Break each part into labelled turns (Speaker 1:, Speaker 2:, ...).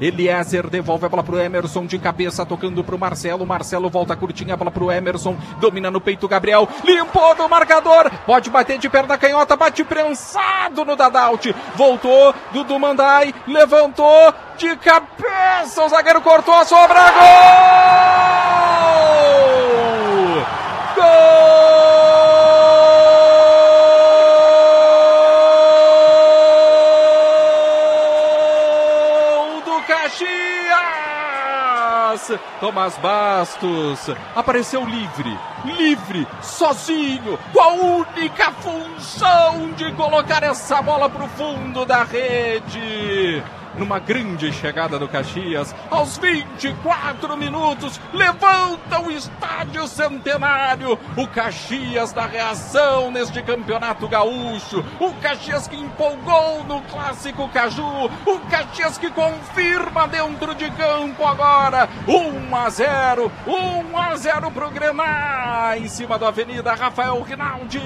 Speaker 1: Eliezer devolve a bola pro Emerson de cabeça, tocando pro Marcelo. Marcelo volta curtinha a bola pro Emerson, domina no peito Gabriel, limpou do marcador, pode bater de perna canhota, bate prensado no Dadaut, voltou, Dudu Mandai, levantou de cabeça, o zagueiro cortou a sobra, gol! Caxias! Tomás Bastos apareceu livre, livre, sozinho, com a única função de colocar essa bola para o fundo da rede numa grande chegada do Caxias, aos 24 minutos, levanta o estádio centenário. O Caxias da reação neste campeonato gaúcho. O Caxias que empolgou no clássico Caju. O Caxias que confirma dentro de campo agora. 1 a 0, 1 a 0 pro Grená, em cima da Avenida Rafael Rinaldi.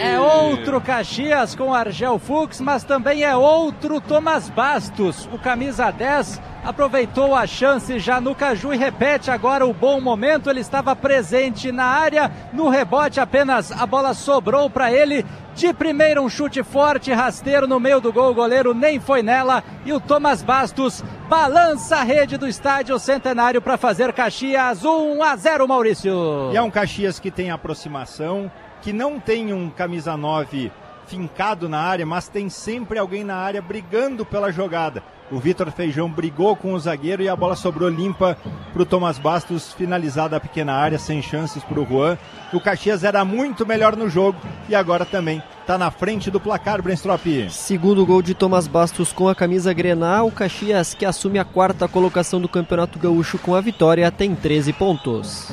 Speaker 2: É outro Caxias com Argel Fux, mas também é outro Thomas Bastos. O camisa 10 aproveitou a chance já no Caju e repete agora o bom momento. Ele estava presente na área, no rebote apenas a bola sobrou para ele. De primeiro um chute forte, rasteiro no meio do gol, o goleiro nem foi nela e o Thomas Bastos balança a rede do estádio Centenário para fazer Caxias 1 a 0, Maurício.
Speaker 3: E é um Caxias que tem aproximação, que não tem um camisa 9 fincado na área, mas tem sempre alguém na área brigando pela jogada. O Vitor Feijão brigou com o zagueiro e a bola sobrou limpa para o Thomas Bastos, finalizada a pequena área, sem chances para o Juan. O Caxias era muito melhor no jogo e agora também está na frente do placar, Brenstrop.
Speaker 4: Segundo gol de Thomas Bastos com a camisa Grenal, o Caxias, que assume a quarta colocação do Campeonato Gaúcho com a vitória, tem 13 pontos.